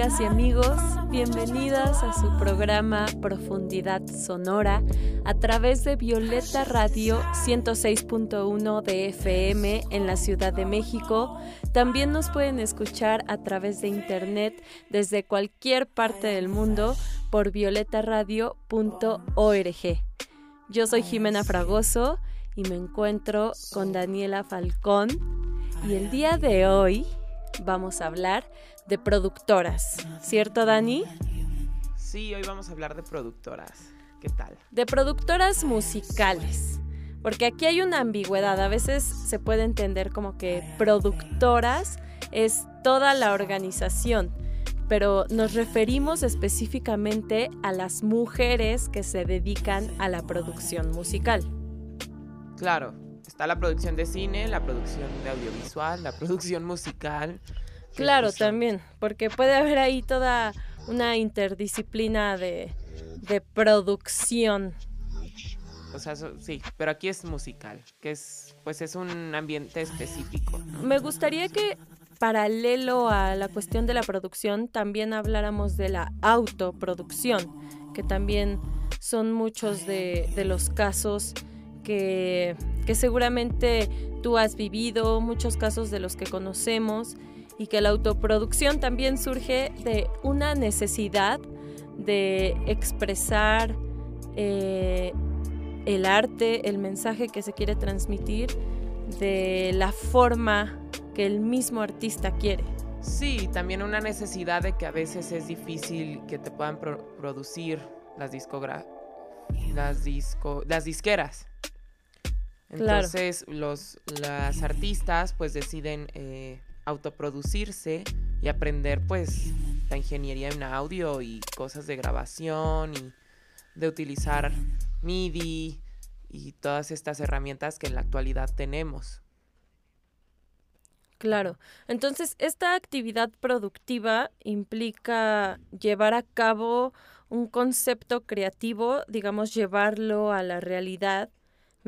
Amigas y amigos, bienvenidas a su programa Profundidad Sonora a través de Violeta Radio 106.1 de FM en la Ciudad de México. También nos pueden escuchar a través de internet desde cualquier parte del mundo por violetaradio.org. Yo soy Jimena Fragoso y me encuentro con Daniela Falcón y el día de hoy vamos a hablar de productoras, ¿cierto Dani? Sí, hoy vamos a hablar de productoras. ¿Qué tal? De productoras musicales. Porque aquí hay una ambigüedad. A veces se puede entender como que productoras es toda la organización, pero nos referimos específicamente a las mujeres que se dedican a la producción musical. Claro, está la producción de cine, la producción de audiovisual, la producción musical, Claro, también, porque puede haber ahí toda una interdisciplina de, producción. O sea, sí, pero aquí es musical, que es, pues es un ambiente específico. Me gustaría que paralelo a la cuestión de la producción, también habláramos de la autoproducción, que también son muchos de, de los casos que, seguramente tú has vivido, muchos casos de los que conocemos y que la autoproducción también surge de una necesidad de expresar eh, el arte, el mensaje que se quiere transmitir de la forma que el mismo artista quiere. Sí, también una necesidad de que a veces es difícil que te puedan producir las discogra las disco las disqueras. Entonces los las artistas pues deciden eh, autoproducirse y aprender pues la ingeniería en audio y cosas de grabación y de utilizar MIDI y todas estas herramientas que en la actualidad tenemos. Claro. Entonces, esta actividad productiva implica llevar a cabo un concepto creativo, digamos, llevarlo a la realidad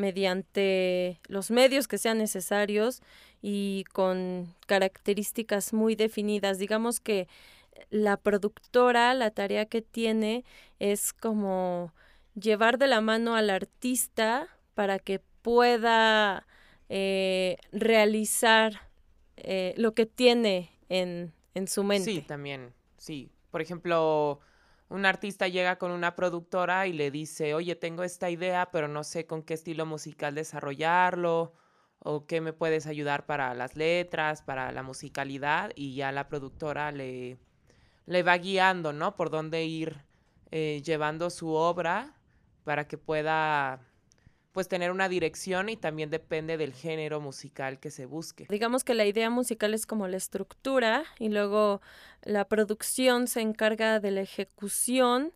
mediante los medios que sean necesarios y con características muy definidas. Digamos que la productora, la tarea que tiene es como llevar de la mano al artista para que pueda eh, realizar eh, lo que tiene en, en su mente. Sí, también, sí. Por ejemplo, un artista llega con una productora y le dice, oye, tengo esta idea, pero no sé con qué estilo musical desarrollarlo o qué me puedes ayudar para las letras, para la musicalidad y ya la productora le, le va guiando, ¿no? Por dónde ir eh, llevando su obra para que pueda pues tener una dirección y también depende del género musical que se busque. Digamos que la idea musical es como la estructura y luego la producción se encarga de la ejecución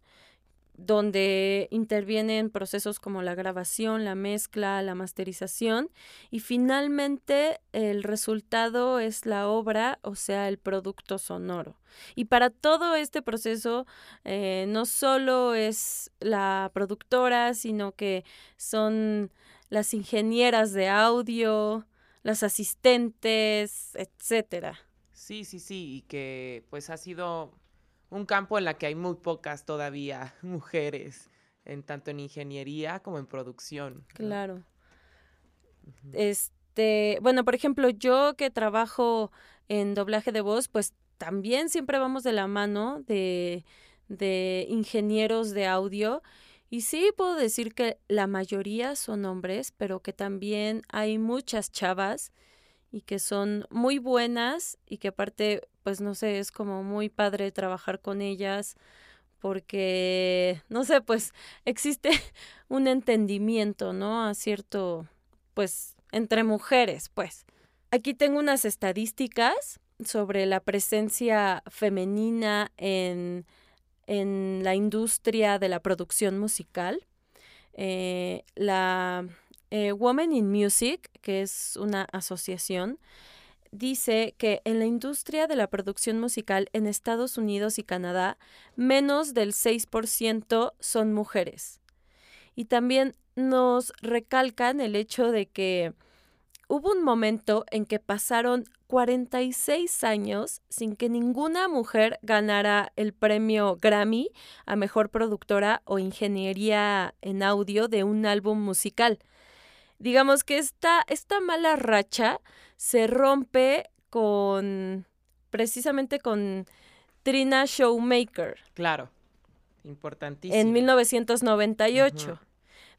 donde intervienen procesos como la grabación, la mezcla, la masterización y finalmente el resultado es la obra, o sea, el producto sonoro. Y para todo este proceso eh, no solo es la productora, sino que son las ingenieras de audio, las asistentes, etcétera. Sí, sí, sí, y que pues ha sido un campo en la que hay muy pocas todavía mujeres, en tanto en ingeniería como en producción. Claro. Este, bueno, por ejemplo, yo que trabajo en doblaje de voz, pues también siempre vamos de la mano de, de ingenieros de audio. Y sí puedo decir que la mayoría son hombres, pero que también hay muchas chavas y que son muy buenas y que aparte, pues no sé, es como muy padre trabajar con ellas porque, no sé, pues existe un entendimiento, ¿no? A cierto, pues, entre mujeres, pues. Aquí tengo unas estadísticas sobre la presencia femenina en, en la industria de la producción musical. Eh, la eh, Women in Music, que es una asociación, dice que en la industria de la producción musical en Estados Unidos y Canadá, menos del 6% son mujeres. Y también nos recalcan el hecho de que hubo un momento en que pasaron 46 años sin que ninguna mujer ganara el premio Grammy a Mejor Productora o Ingeniería en Audio de un álbum musical digamos que esta, esta mala racha se rompe con, precisamente con Trina Showmaker. Claro, importantísimo. En 1998.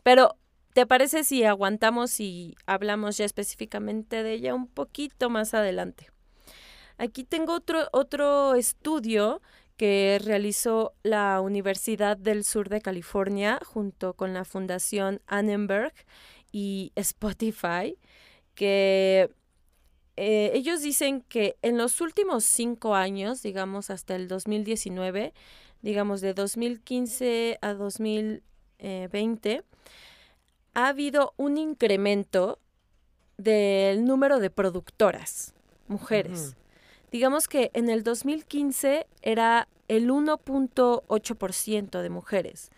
Pero, ¿te parece si aguantamos y hablamos ya específicamente de ella un poquito más adelante? Aquí tengo otro, otro estudio que realizó la Universidad del Sur de California junto con la Fundación Annenberg y Spotify, que eh, ellos dicen que en los últimos cinco años, digamos hasta el 2019, digamos de 2015 a 2020, ha habido un incremento del número de productoras, mujeres. Digamos que en el 2015 era el 1.8% de mujeres.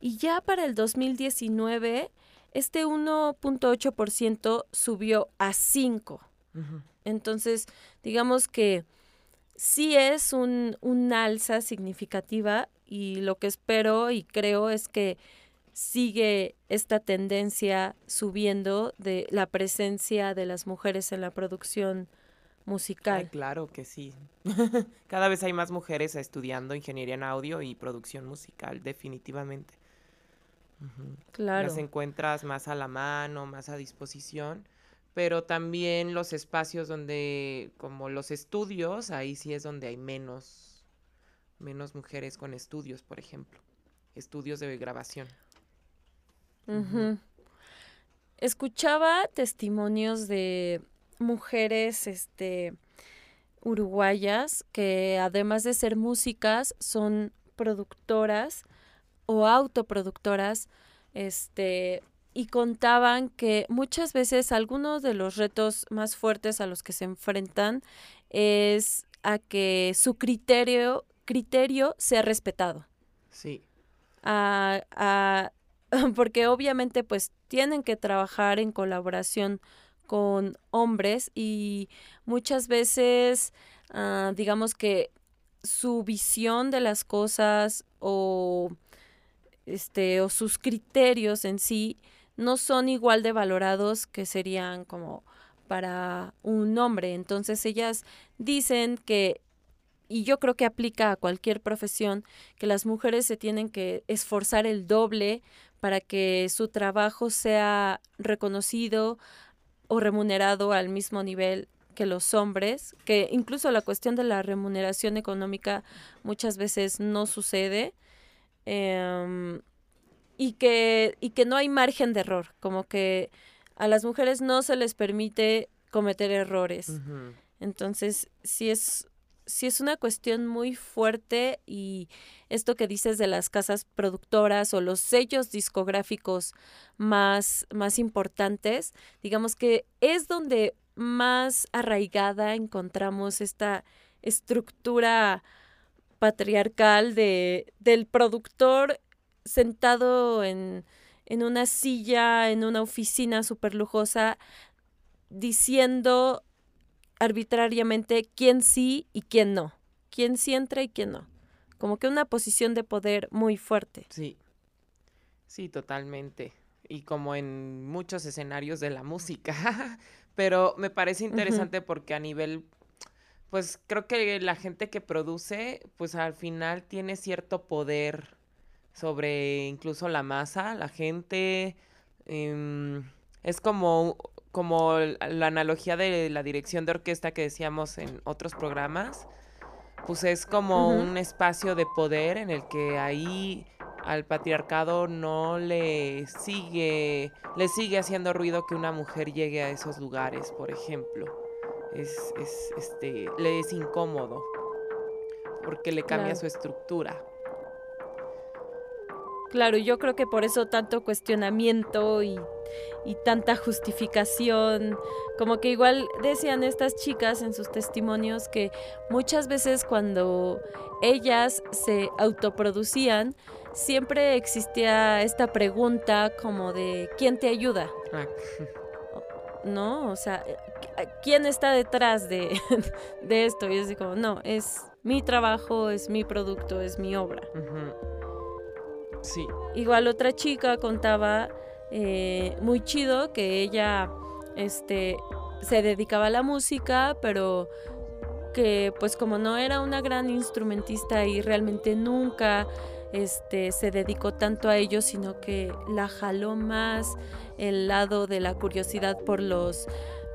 Y ya para el 2019 este 1.8% subió a 5. Entonces, digamos que sí es un, alza significativa y lo que espero y creo es que sigue esta tendencia subiendo de la presencia de las mujeres en la producción musical. claro que sí. Cada vez hay más mujeres estudiando ingeniería en audio y producción musical, definitivamente. Claro. Las encuentras más a la mano, más a disposición, pero también los espacios donde, como los estudios, ahí sí es donde hay menos, menos mujeres con estudios, por ejemplo, estudios de grabación. Escuchaba testimonios de mujeres, este, uruguayas que además de ser músicas son productoras o autoproductoras, este, y contaban que muchas veces algunos de los retos más fuertes a los que se enfrentan es a que su criterio, criterio sea respetado. Sí. porque obviamente pues tienen que trabajar en colaboración con hombres y muchas veces ah, digamos que su visión de las cosas o este, o sus criterios en sí no son igual de valorados que serían como para un hombre. Entonces ellas dicen que, y yo creo que aplica a cualquier profesión, que las mujeres se tienen que esforzar el doble para que su trabajo sea reconocido o remunerado al mismo nivel que los hombres, que incluso la cuestión de la remuneración económica muchas veces no sucede. Em, y, que, y que no hay margen de error, como que a las mujeres no se les permite cometer errores. Entonces, sí es, sí es una cuestión muy fuerte y esto que dices de las casas productoras o los sellos discográficos más, más importantes, digamos que es donde más arraigada encontramos esta estructura patriarcal de, del productor sentado en, en una silla, en una oficina súper lujosa, diciendo arbitrariamente quién sí y quién no, quién sí entra y quién no. Como que una posición de poder muy fuerte. Sí, sí, totalmente. Y como en muchos escenarios de la música. Pero me parece interesante porque a nivel, pues creo que la gente que produce, pues al final tiene cierto poder sobre incluso la masa, la gente. Em, es como como la analogía de la dirección de orquesta que decíamos en otros programas, pues es como un espacio de poder en el que ahí al patriarcado no le sigue, le sigue haciendo ruido que una mujer llegue a esos lugares, por ejemplo. Es, es este, le es incómodo porque le cambia su estructura. Claro, yo creo que por eso tanto cuestionamiento y, tanta justificación, como que igual decían estas chicas en sus testimonios que muchas veces cuando ellas se autoproducían, siempre existía esta pregunta como de ¿quién te ayuda? Ah. ¿No? O sea, ¿quién está detrás de, esto? Y es como, no, es mi trabajo, es mi producto, es mi obra. Igual otra chica contaba eh, muy chido que ella este, se dedicaba a la música, pero que pues como no era una gran instrumentista y realmente nunca este, se dedicó tanto a ello, sino que la jaló más el lado de la curiosidad por los,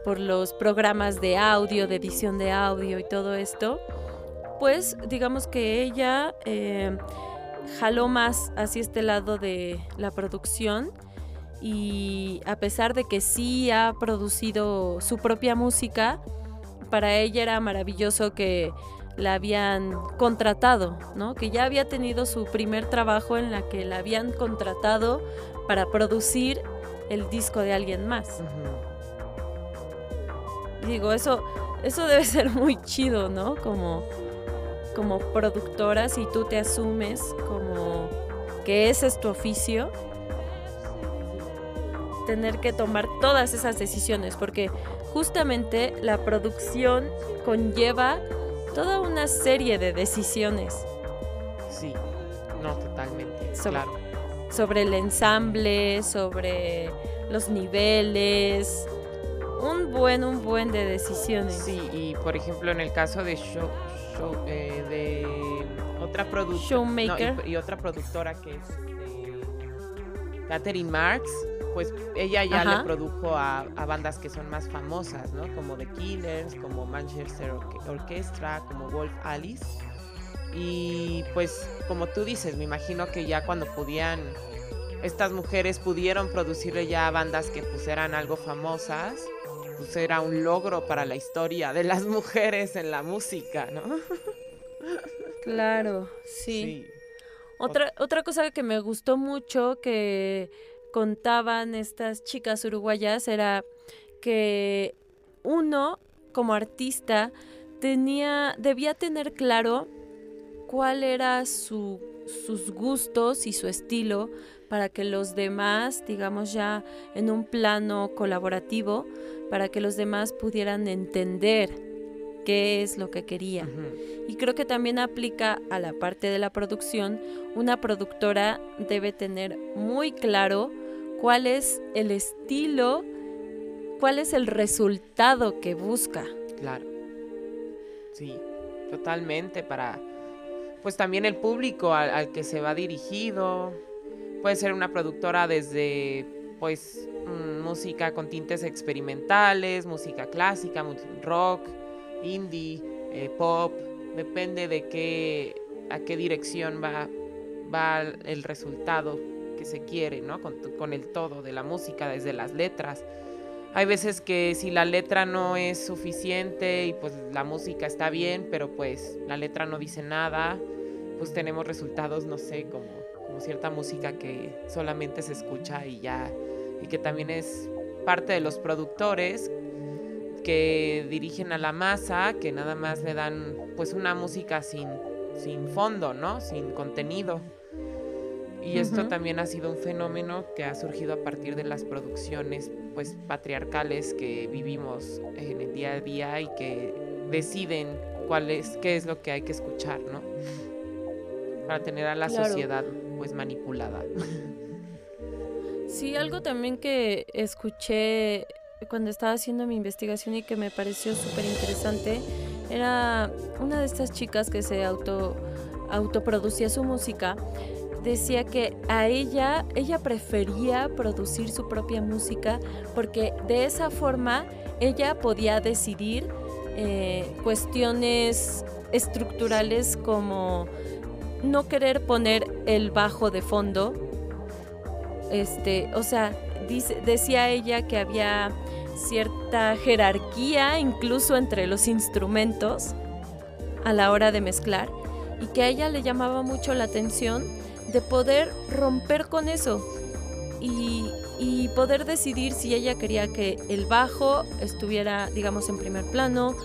por los programas de audio, de edición de audio y todo esto, pues digamos que ella... Eh, jaló más hacia este lado de la producción y a pesar de que sí ha producido su propia música, para ella era maravilloso que la habían contratado, ¿no? Que ya había tenido su primer trabajo en la que la habían contratado para producir el disco de alguien más. Digo, eso, eso debe ser muy chido, ¿no? Como como productora, si tú te asumes como que ese es tu oficio, tener que tomar todas esas decisiones, porque justamente la producción conlleva toda una serie de decisiones. Sí, no, totalmente, sobre, claro. Sobre el ensamble, sobre los niveles, un buen, un buen de decisiones. Sí, y por ejemplo en el caso de show, eh, de otra productora. y, otra productora que es este, Catherine Marks, pues ella ya le produjo a, bandas que son más famosas, ¿no? Como The Killers, como Manchester Orchestra, como Wolf Alice. Y pues como tú dices, me imagino que ya cuando podían, estas mujeres pudieron producirle ya bandas que pues eran algo famosas pues era un logro para la historia de las mujeres en la música, ¿no? Claro, sí. Otra, otra cosa que me gustó mucho que contaban estas chicas uruguayas era que uno, como artista, tenía, debía tener claro cuál era su, sus gustos y su estilo para que los demás, digamos ya en un plano colaborativo, para que los demás pudieran entender qué es lo que quería. Y creo que también aplica a la parte de la producción. Una productora debe tener muy claro cuál es el estilo, cuál es el resultado que busca. Claro. Sí, totalmente para pues también el público al, al que se va dirigido. Puede ser una productora desde pues mm, música con tintes experimentales, música clásica, rock, indie, eh, pop, depende de qué, a qué dirección va, va el resultado que se quiere, ¿no? Con, el todo de la música, desde las letras. hay veces que si la letra no es suficiente y pues la música está bien, pero pues la letra no dice nada, pues tenemos resultados, no sé, como, como cierta música que solamente se escucha y ya, y que también es parte de los productores que dirigen a la masa, que nada más le dan pues una música sin, sin fondo, ¿no? Sin contenido. Y esto también ha sido un fenómeno que ha surgido a partir de las producciones pues patriarcales que vivimos en el día a día y que deciden cuál es qué es lo que hay que escuchar, ¿no? Para tener a la sociedad pues manipulada. Sí, algo también que escuché cuando estaba haciendo mi investigación y que me pareció súper interesante era una de estas chicas que se auto autoproducía su música decía que a ella, ella prefería producir su propia música porque de esa forma ella podía decidir eh, cuestiones estructurales como no querer poner el bajo de fondo. Este, o sea, decía ella que había cierta jerarquía incluso entre los instrumentos a la hora de mezclar y que a ella le llamaba mucho la atención de poder romper con eso y, poder decidir si ella quería que el bajo estuviera, digamos, en primer plano,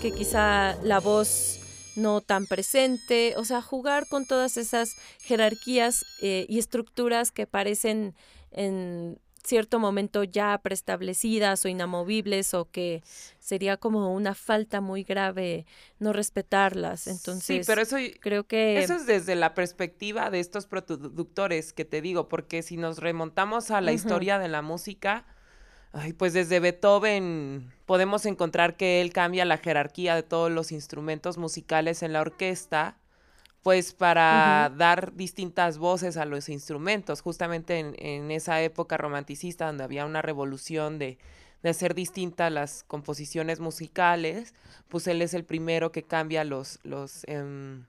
que quizá la voz no tan presente, o sea, jugar con todas esas jerarquías eh, y estructuras que parecen en cierto momento ya preestablecidas o inamovibles o que sería como una falta muy grave no respetarlas. Entonces, sí, pero eso creo que eso es desde la perspectiva de estos productores que te digo, porque si nos remontamos a la historia de la música, ay, pues desde Beethoven podemos encontrar que él cambia la jerarquía de todos los instrumentos musicales en la orquesta pues para dar distintas voces a los instrumentos, justamente en, esa época romanticista donde había una revolución de, hacer distintas las composiciones musicales, pues él es el primero que cambia los, los em,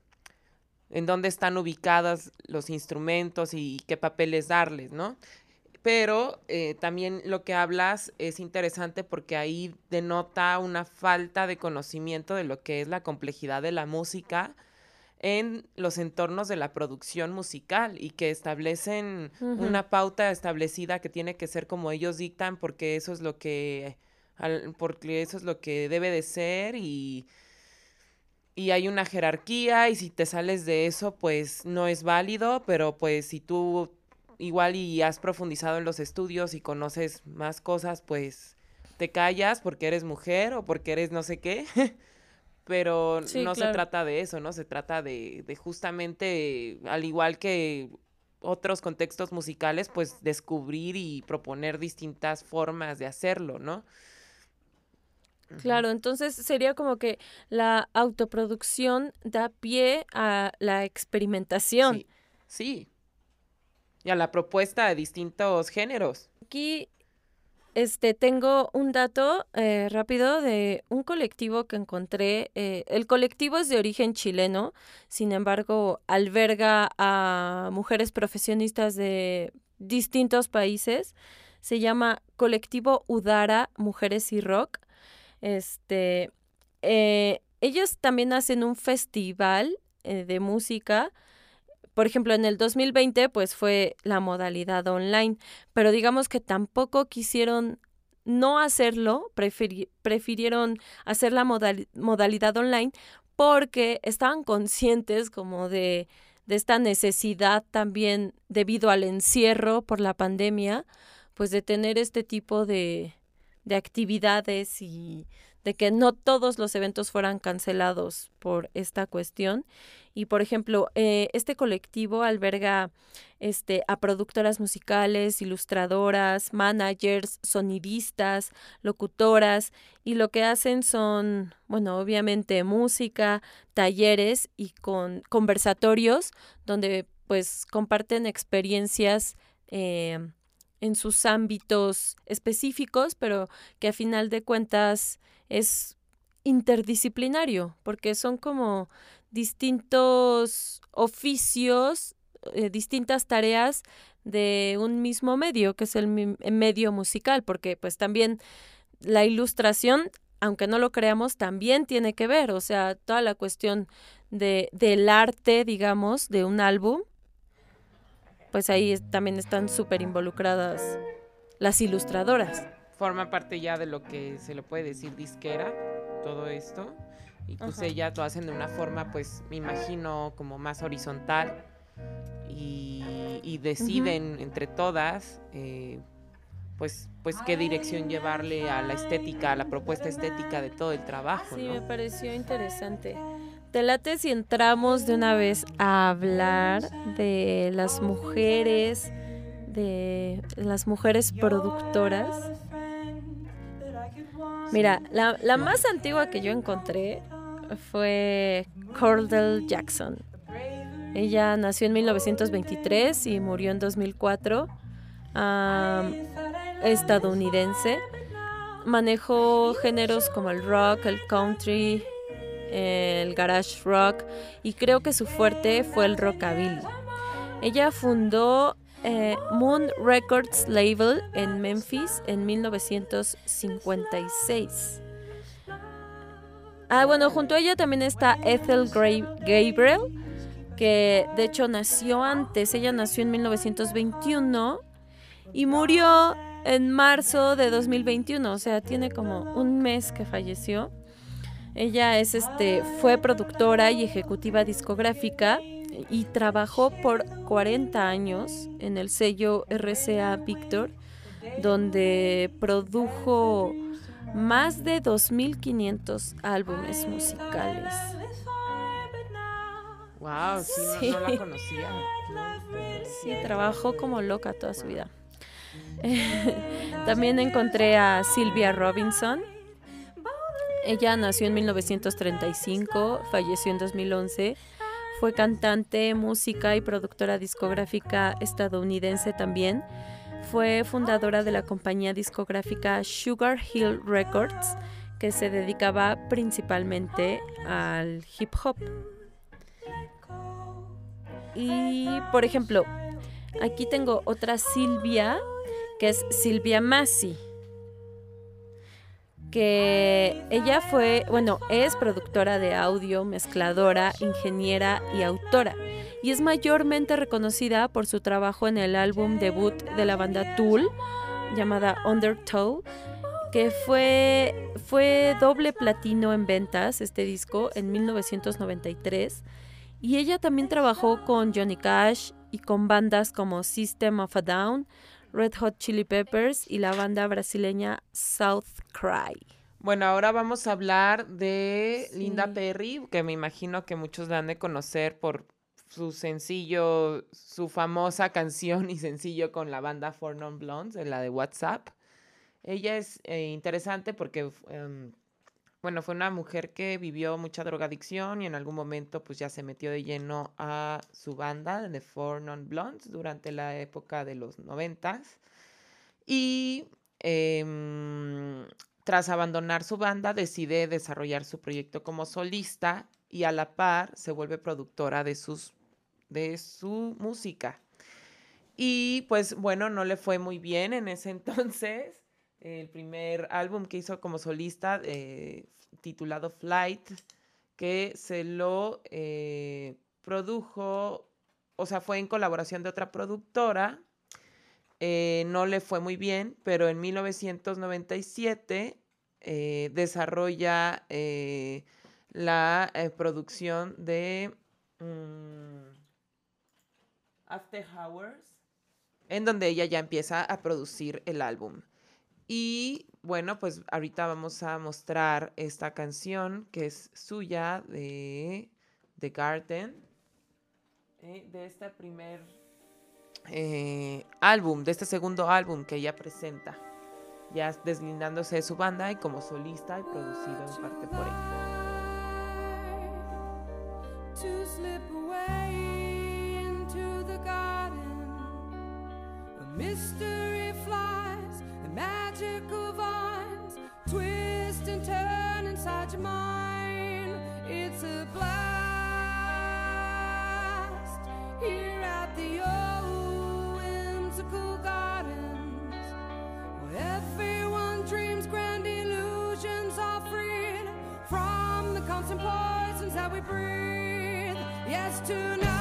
en dónde están ubicados los instrumentos y, qué papeles darles, ¿no? Pero eh, también lo que hablas es interesante porque ahí denota una falta de conocimiento de lo que es la complejidad de la música, en los entornos de la producción musical y que establecen una pauta establecida que tiene que ser como ellos dictan porque eso es lo que porque eso es lo que debe de ser y y hay una jerarquía y si te sales de eso pues no es válido, pero pues si tú igual y has profundizado en los estudios y conoces más cosas, pues te callas porque eres mujer o porque eres no sé qué. pero no se trata de eso, ¿no? Se trata de, de justamente, al igual que otros contextos musicales, pues descubrir y proponer distintas formas de hacerlo, ¿no? Claro, entonces sería como que la autoproducción da pie a la experimentación. Sí, sí. Y a la propuesta de distintos géneros. Aquí este, tengo un dato eh, rápido de un colectivo que encontré. Eh, el colectivo es de origen chileno, sin embargo, alberga a mujeres profesionistas de distintos países. Se llama Colectivo Udara Mujeres y Rock. Este, eh, ellos también hacen un festival de música por ejemplo, en el 2020 pues fue la modalidad online, pero digamos que tampoco quisieron no hacerlo, prefirieron hacer la modalidad online porque estaban conscientes como de, esta necesidad también debido al encierro por la pandemia, pues de tener este tipo de actividades y de que no todos los eventos fueran cancelados por esta cuestión. Y por ejemplo, eh, este colectivo alberga este, a productoras musicales, ilustradoras, managers, sonidistas, locutoras, y lo que hacen son, bueno, obviamente música, talleres y con conversatorios donde pues comparten experiencias eh, en sus ámbitos específicos, pero que a final de cuentas es interdisciplinario, porque son como distintos oficios, eh, distintas tareas de un mismo medio, que es el medio musical, porque pues también la ilustración, aunque no lo creamos, también tiene que ver, o sea, toda la cuestión de, del arte, digamos, de un álbum, pues ahí también están súper involucradas las ilustradoras. Forma parte ya de lo que se lo puede decir disquera, todo esto. Y pues ellas lo hacen de una forma, pues me imagino, como más horizontal. Y, deciden entre todas, eh, pues, pues qué dirección llevarle a la estética, a la propuesta estética de todo el trabajo. Sí, me pareció interesante. Te late si entramos de una vez a hablar de las mujeres, de las mujeres productoras. Mira, la, la más antigua que yo encontré fue Cordell Jackson. Ella nació en 1923 y murió en 2004. estadounidense. Manejó géneros como el rock, el country, el garage rock y creo que su fuerte fue el rockabilly. Ella fundó eh, Moon Records Label en Memphis en 1956. Ah, bueno, junto a ella también está Ethel Gabriel, que de hecho nació antes, ella nació en 1921 y murió en marzo de 2021, o sea, tiene como un mes que falleció. Ella es este fue productora y ejecutiva discográfica y trabajó por 40 años en el sello RCA Victor, donde produjo más de 2.500 álbumes musicales. Wow, sí, No, la conocía. Sí, trabajó como loca toda su vida. También encontré a Sylvia Robinson. Ella nació en 1935, falleció en 2011. Fue cantante, música y productora discográfica estadounidense también fue fundadora de la compañía discográfica Sugar Hill Records, que se dedicaba principalmente al hip hop. Y, por ejemplo, aquí tengo otra Silvia, que es Silvia Massi, que ella fue, bueno, es productora de audio, mezcladora, ingeniera y autora y es mayormente reconocida por su trabajo en el álbum debut de la banda Tool llamada Undertow, que fue, fue doble platino en ventas este disco en 1993 y ella también trabajó con Johnny Cash y con bandas como System of a Down, Red Hot Chili Peppers y la banda brasileña South Cry. Bueno, ahora vamos a hablar de Linda Perry, que me imagino que muchos la han de conocer por su sencillo, su famosa canción y sencillo con la banda Four Non Blondes, la de WhatsApp. Ella es eh, interesante porque, em, bueno, fue una mujer que vivió mucha drogadicción y en algún momento pues ya se metió de lleno a su banda de Four Non Blondes durante la época de los noventas. Y em, tras abandonar su banda decide desarrollar su proyecto como solista y a la par se vuelve productora de sus de su música. Y pues bueno, no le fue muy bien en ese entonces. El primer álbum que hizo como solista, eh, titulado Flight, que se lo eh, produjo, o sea, fue en colaboración de otra productora. Eh, no le fue muy bien, pero en 1997 desarrolla la producción de... Mm, After Hours, en donde ella ya empieza a producir el álbum. Y bueno, pues ahorita vamos a mostrar esta canción que es suya de The Garden, eh, de este primer eh, álbum, de este segundo álbum que ella presenta, ya deslindándose de su banda y como solista y producido en parte por ella. magical vines twist and turn inside your mind. It's a blast here at the old whimsical gardens where everyone dreams grand illusions are freed from the constant poisons that we breathe. Yes, tonight.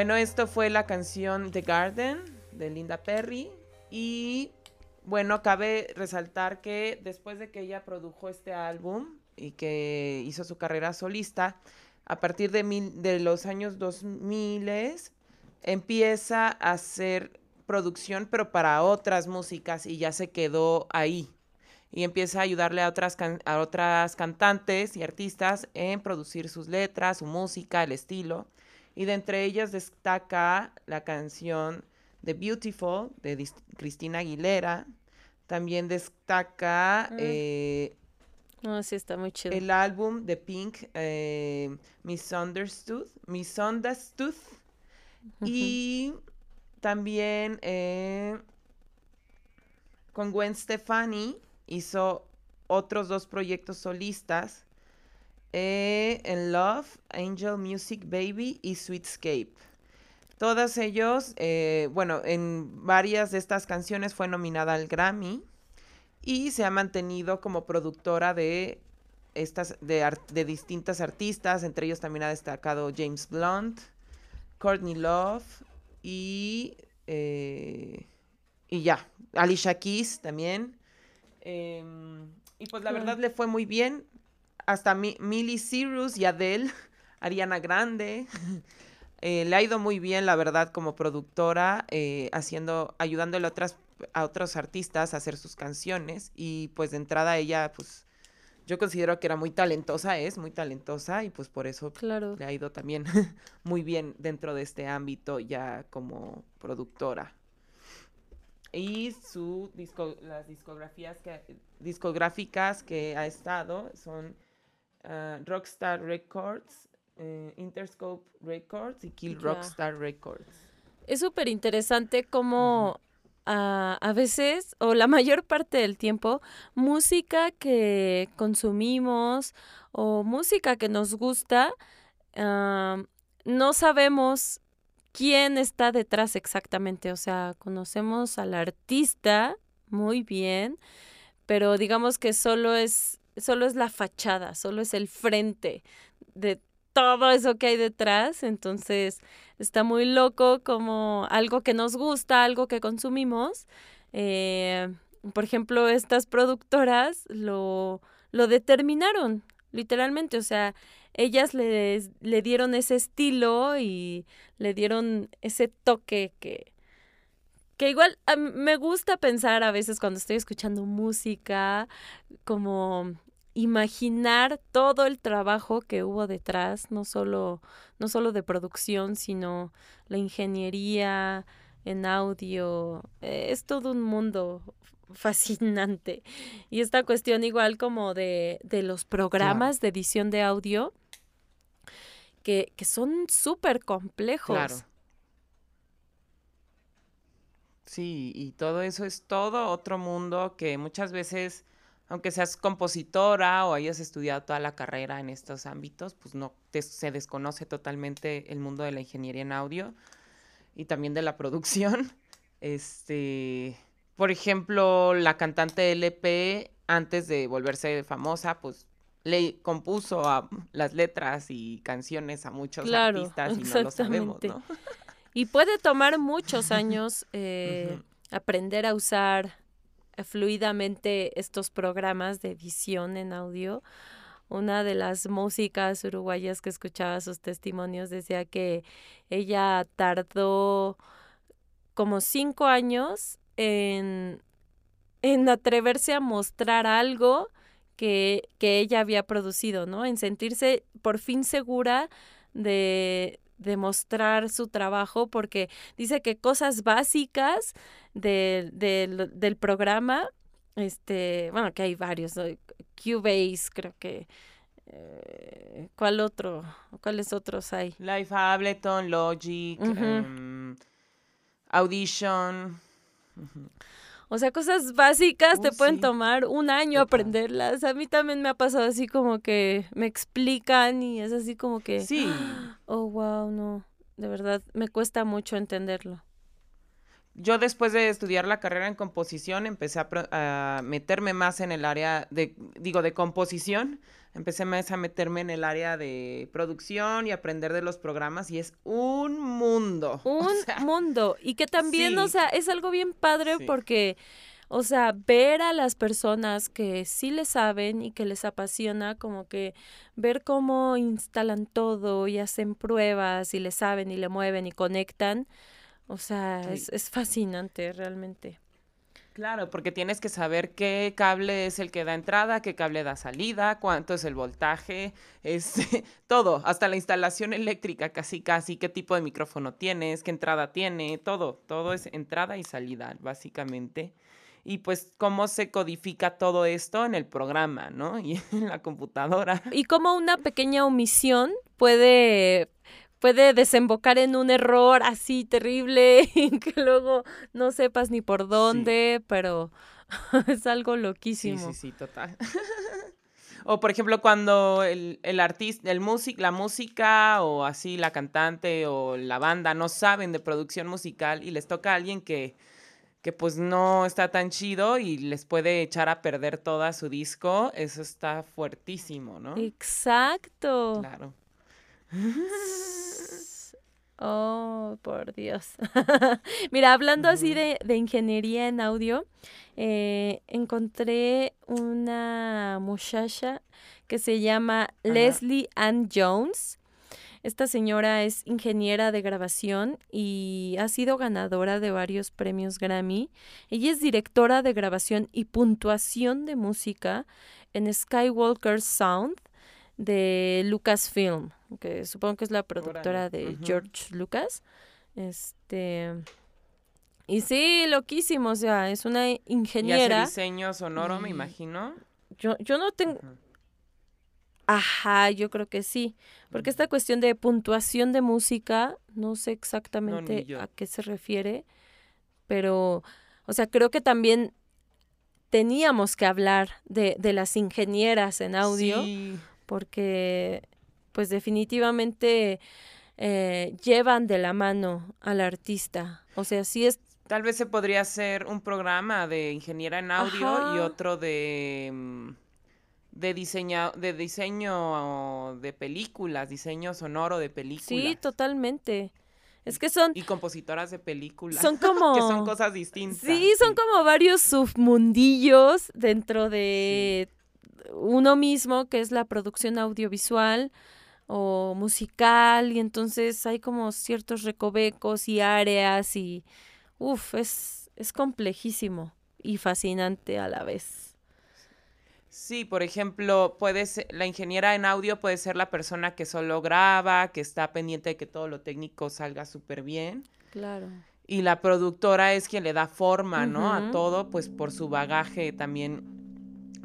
Bueno, esto fue la canción The Garden de Linda Perry. Y bueno, cabe resaltar que después de que ella produjo este álbum y que hizo su carrera solista, a partir de, de los años 2000 empieza a hacer producción, pero para otras músicas y ya se quedó ahí. Y empieza a ayudarle a otras, a otras cantantes y artistas en producir sus letras, su música, el estilo y de entre ellas destaca la canción The Beautiful de Cristina Aguilera. También destaca mm. eh, sí está muy chido. el álbum de Pink, eh, Misunderstood. Misunderstood. Y también eh, con Gwen Stefani hizo otros dos proyectos solistas eh, en Love, Angel Music Baby y Sweetscape. Todos ellos, eh, bueno, en varias de estas canciones fue nominada al Grammy y se ha mantenido como productora de estas de, de distintas artistas, entre ellos también ha destacado James Blunt, Courtney Love, y, eh, y ya. Alicia Keys también. Em, y pues la verdad le fue muy bien. Hasta Millie Cyrus y Adele, Ariana Grande. Eh, le ha ido muy bien, la verdad, como productora, eh, haciendo, ayudándole a, otras, a otros artistas a hacer sus canciones. Y pues de entrada ella, pues, yo considero que era muy talentosa, es muy talentosa, y pues por eso le ha ido también muy bien dentro de este ámbito ya como productora. Y su disco, las discografías que, discográficas que ha estado son ah, Rockstar Records, eh, Interscope Records y Kill Rockstar Records. Es súper interesante cómo a veces, o la mayor parte del tiempo, música que consumimos o música que nos gusta, no sabemos quién está detrás exactamente. O sea, conocemos al artista muy bien, pero digamos que solo es, solo es la fachada, solo es el frente de todo eso que hay detrás. Entonces, está muy loco como algo que nos gusta, algo que consumimos. Eh, por ejemplo, estas productoras lo, lo determinaron, literalmente. O sea, ellas le, le dieron ese estilo y le dieron ese toque que, que igual me gusta pensar a veces cuando estoy escuchando música, como imaginar todo el trabajo que hubo detrás, no solo, no solo de producción, sino la ingeniería en audio. Eh, es todo un mundo fascinante. Y esta cuestión igual como de, de los programas de edición de audio, que, que son súper complejos. Claro. Sí, y todo eso es todo otro mundo que muchas veces, aunque seas compositora o hayas estudiado toda la carrera en estos ámbitos, pues no se desconoce totalmente el mundo de la ingeniería en audio y también de la producción. Este, por ejemplo, la cantante LP antes de volverse famosa, pues le compuso a las letras y canciones a muchos artistas y no lo sabemos, ¿no? Y puede tomar muchos años eh, aprender a usar fluidamente estos programas de edición en audio. Una de las músicas uruguayas que escuchaba sus testimonios decía que ella tardó como cinco años en, en atreverse a mostrar algo que, ella había producido, ¿no? En sentirse por fin segura de, de mostrar su trabajo porque dice que cosas básicas del programa, este, bueno, que hay varios, Cubase creo que, eh, ¿cuál otro? ¿Cuáles otros hay? Live Ableton, Logic, em, Audition. O sea, cosas básicas te pueden tomar un año aprenderlas. A mí también me ha pasado así como que me explican y es así como que... Sí. Oh, wow, no. De verdad, me cuesta mucho entenderlo. Yo después de estudiar la carrera en composición empecé a, meterme más en el área de, digo, de composición empecé más a meterme en el área de producción y aprender de los programas y es un mundo. Un mundo. Y que también, o sea, es algo bien padre porque, o sea, ver a las personas que sí le saben y que les apasiona, como que ver cómo instalan todo y hacen pruebas y le saben y le mueven y conectan. O sea, es, es fascinante realmente. Claro, porque tienes que saber qué cable es el que da entrada, qué cable da salida, cuánto es el voltaje, es todo, hasta la instalación eléctrica, casi casi, qué tipo de micrófono tienes, qué entrada tiene, todo, todo es entrada y salida, básicamente. Y pues cómo se codifica todo esto en el programa, ¿no? Y en la computadora. Y cómo una pequeña omisión puede puede desembocar en un error así terrible y que luego no sepas ni por dónde, pero es algo loquísimo. Sí, sí, sí, total. o por ejemplo, cuando el, el artista, el músic, la música o así la cantante o la banda no saben de producción musical y les toca a alguien que, que pues no está tan chido y les puede echar a perder toda su disco, eso está fuertísimo, ¿no? Exacto. Claro. Oh, por Dios. Mira, hablando así de, ingeniería en audio, eh, encontré una muchacha que se llama Leslie Ann Jones. Esta señora es ingeniera de grabación y ha sido ganadora de varios premios Grammy. Ella es directora de grabación y puntuación de música en Skywalker Sound de Lucasfilm, que supongo que es la productora de George Lucas. Este y sí, loquísimo, o sea, es una ingeniera. ¿Y diseño sonoro, me imagino? Yo, yo no tengo. Ajá, yo creo que sí. Porque esta cuestión de puntuación de música, no sé exactamente a qué se refiere, pero, o sea, creo que también teníamos que hablar de, de las ingenieras en audio, porque, pues definitivamente eh, llevan de la mano al artista. O sea, sí es Tal vez se podría hacer un programa de ingeniera en audio y otro de mm, de diseño, de diseño de películas, diseño sonoro de películas. Sí, totalmente. Es que son... Y compositoras de películas. Son como... que son cosas distintas. Sí, son como varios submundillos dentro de uno mismo, que es la producción audiovisual o musical, y entonces hay como ciertos recovecos y áreas y... Uf, es, es complejísimo y fascinante a la vez. Sí, por ejemplo, puede la ingeniera en audio puede ser la persona que solo graba, que está pendiente de que todo lo técnico salga súper bien. Claro. Y la productora es quien le da forma, ¿no? A todo, pues por su bagaje también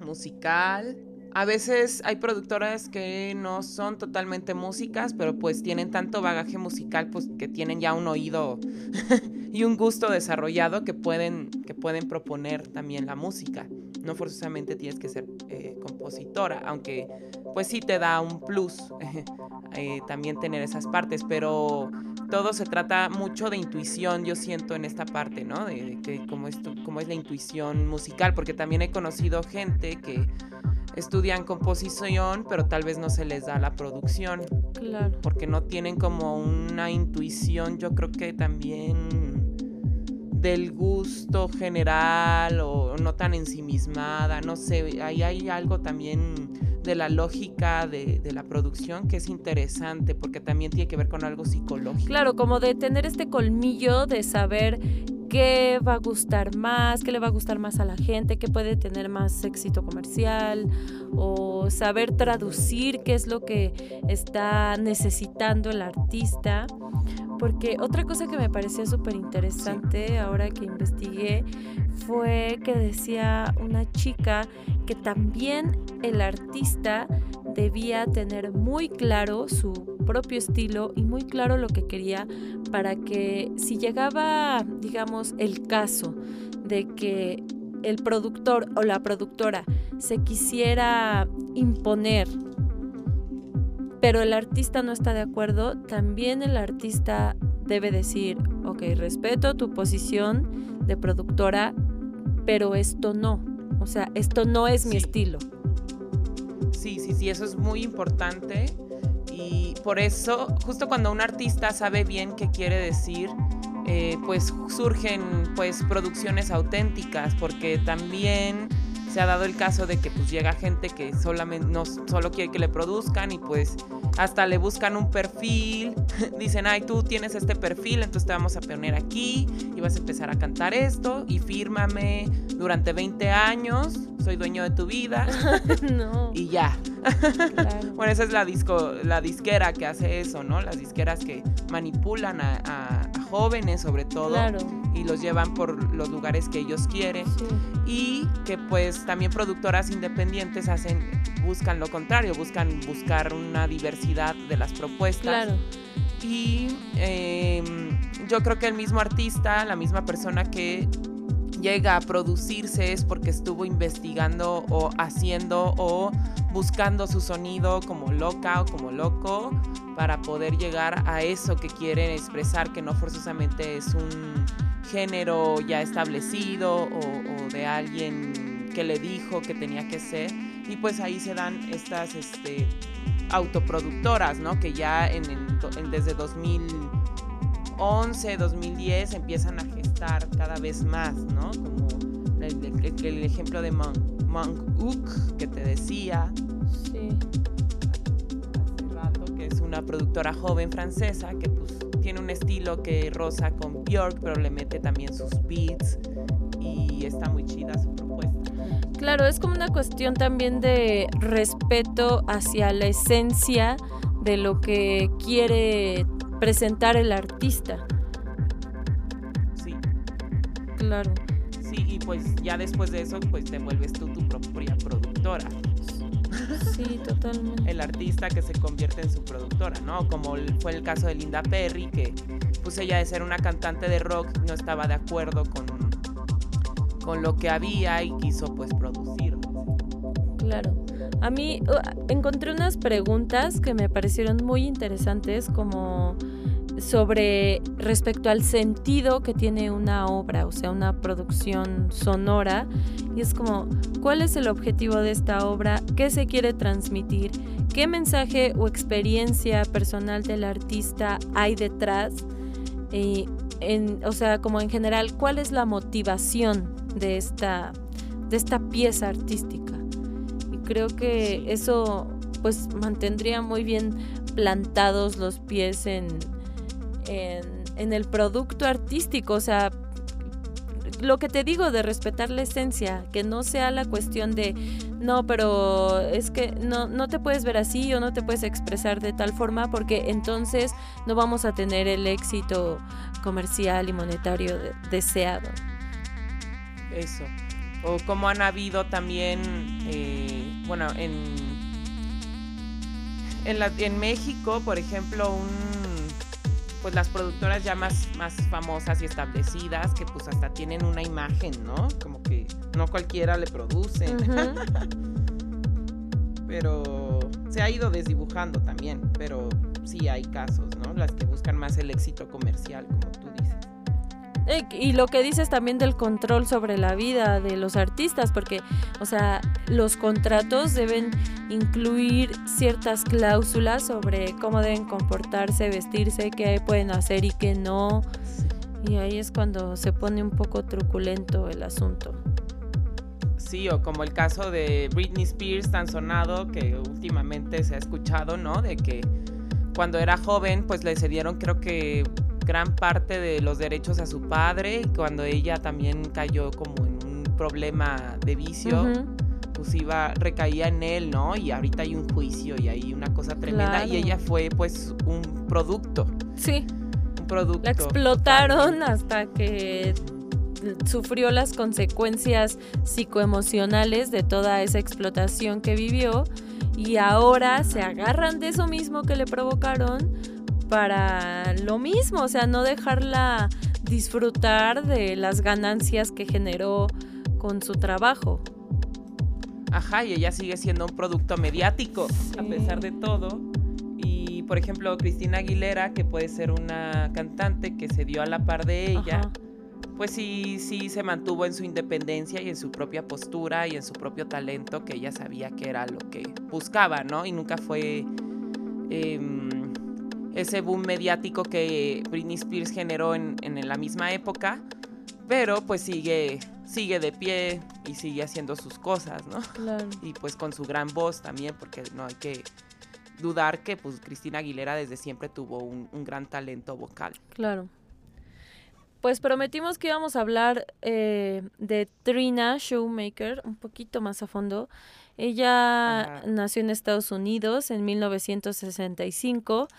musical. A veces hay productoras que no son totalmente músicas, pero pues tienen tanto bagaje musical, pues que tienen ya un oído y un gusto desarrollado que pueden, que pueden proponer también la música. No forzosamente tienes que ser eh, compositora, aunque pues sí te da un plus eh, también tener esas partes, pero todo se trata mucho de intuición, yo siento en esta parte, ¿no? De, que cómo es, cómo es la intuición musical, porque también he conocido gente que estudian composición, pero tal vez no se les da la producción. Claro. Porque no tienen como una intuición, yo creo que también del gusto general o no tan ensimismada, no sé, ahí hay algo también de la lógica de, la producción que es interesante porque también tiene que ver con algo psicológico. Claro, como de tener este colmillo de saber qué va a gustar más, qué le va a gustar más a la gente, qué puede tener más éxito comercial o saber traducir qué es lo que está necesitando el artista. Porque otra cosa que me parecía súper interesante ahora que investigué fue que decía una chica que también el artista debía tener muy claro su propio estilo y muy claro lo que quería para que si llegaba, digamos, el caso de que el productor o la productora se quisiera imponer, pero el artista no está de acuerdo, también el artista debe decir, ok, respeto tu posición de productora, pero esto no. O sea, esto no es mi estilo. Sí, sí, sí, eso es muy importante y por eso, justo cuando un artista sabe bien qué quiere decir, eh, pues surgen pues producciones auténticas, porque también se ha dado el caso de que pues llega gente que solamente no solo quiere que le produzcan y pues hasta le buscan un perfil, dicen, ay, tú tienes este perfil, entonces te vamos a poner aquí y vas a empezar a cantar esto y fírmame durante 20 años, soy dueño de tu vida. no. Y ya. bueno, esa es la, disco, la disquera que hace eso, ¿no? Las disqueras que manipulan a, jóvenes sobre todo y los llevan por los lugares que ellos quieren. Y que pues también productoras independientes hacen, buscan lo contrario, buscan buscar una diversidad de las propuestas. Claro. Y em, yo creo que el mismo artista, la misma persona que llega a producirse es porque estuvo investigando o haciendo o buscando su sonido como loca o como loco para poder llegar a eso que quieren expresar, que no forzosamente es un género ya establecido o, de alguien que le dijo que tenía que ser. Y pues ahí se dan estas este, autoproductoras, ¿no? Que ya en, desde 2000 2011, 2010 empiezan a gestar cada vez más, ¿no? Como el, ejemplo de Monk, Monk que te decía. Sí. Hace rato, que es una productora joven francesa que pues tiene un estilo que rosa con Björk, pero le mete también sus beats y está muy chida su propuesta. Claro, es como una cuestión también de respeto hacia la esencia de lo que quiere presentar el artista. Sí. Claro. Sí, y pues ya después de eso, pues te vuelves tú tu propia productora. Sí, totalmente. El artista que se convierte en su productora, ¿no? Como fue el caso de Linda Perry, que pues ella de ser una cantante de rock no estaba de acuerdo con, con lo que había y quiso pues producirlo. Claro. A mí uh, encontré unas preguntas que me parecieron muy interesantes como sobre respecto al sentido que tiene una obra, o sea, una producción sonora. Y es como, ¿cuál es el objetivo de esta obra? ¿Qué se quiere transmitir? ¿Qué mensaje o experiencia personal del artista hay detrás? O sea, como en general, ¿cuál es la motivación de esta, de esta pieza artística? Y creo que eso pues mantendría muy bien plantados los pies en, en, el producto artístico, o sea, lo que te digo de respetar la esencia, que no sea la cuestión de, no, pero es que no, no te puedes ver así o no te puedes expresar de tal forma porque entonces no vamos a tener el éxito comercial y monetario deseado. Eso. O como han habido también, eh, bueno, en, en, en México, por ejemplo, un pues las productoras ya más, más famosas y establecidas que pues hasta tienen una imagen, ¿no? Como que no cualquiera le producen. pero se ha ido desdibujando también, pero sí hay casos, ¿no? Las que buscan más el éxito comercial, como tú. Y lo que dices también del control sobre la vida de los artistas, porque, o sea, los contratos deben incluir ciertas cláusulas sobre cómo deben comportarse, vestirse, qué pueden hacer y qué no. Y ahí es cuando se pone un poco truculento el asunto. Sí, o como el caso de Britney Spears tan sonado que últimamente se ha escuchado, ¿no? De que cuando era joven, pues le cedieron creo que gran parte de los derechos a su padre y cuando ella también cayó como en un problema de vicio, pues iba, recaía en él, ¿no? Y ahorita hay un juicio y hay una cosa tremenda y ella fue pues un producto. Sí. Un producto. La explotaron hasta que sufrió las consecuencias psicoemocionales de toda esa explotación que vivió y ahora se agarran de eso mismo que le provocaron para lo mismo, o sea, no dejarla disfrutar de las ganancias que generó con su trabajo. Ajá, y ella sigue siendo un producto mediático a pesar de todo. Y por ejemplo, Cristina Aguilera, que puede ser una cantante que se dio a la par de ella, pues sí, sí se mantuvo en su independencia y en su propia postura y en su propio talento, que ella sabía que era lo que buscaba, ¿no? Y nunca fue... Em, ese boom mediático que Britney Spears generó en, la misma época, pero pues sigue, sigue de pie y sigue haciendo sus cosas, ¿no? Claro. Y pues con su gran voz también, porque no hay que dudar que pues Cristina Aguilera desde siempre tuvo un, gran talento vocal. Claro. Pues prometimos que íbamos a hablar eh, de Trina Shoemaker un poquito más a fondo. Ella nació en Estados Unidos en 1965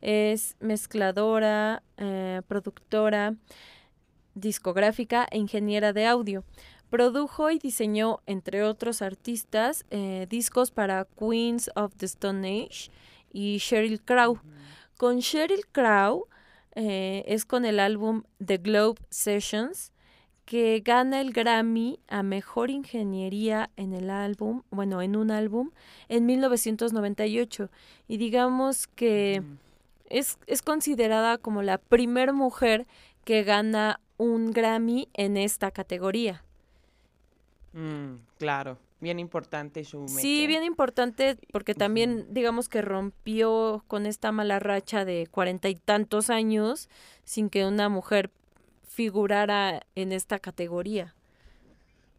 es mezcladora, eh, productora, discográfica e ingeniera de audio. Produjo y diseñó, entre otros artistas, eh, discos para Queens of the Stone Age y Sheryl Crow. Con Sheryl Crow eh, es con el álbum The Globe Sessions que gana el Grammy a Mejor Ingeniería en el álbum, bueno, en un álbum, en 1998. Y digamos que es, considerada como la primer mujer que gana un Grammy en esta categoría. Mm, claro. bien importante Showmaker. Sí, bien importante porque también digamos que rompió con esta mala racha de cuarenta y tantos años sin que una mujer figurara en esta categoría.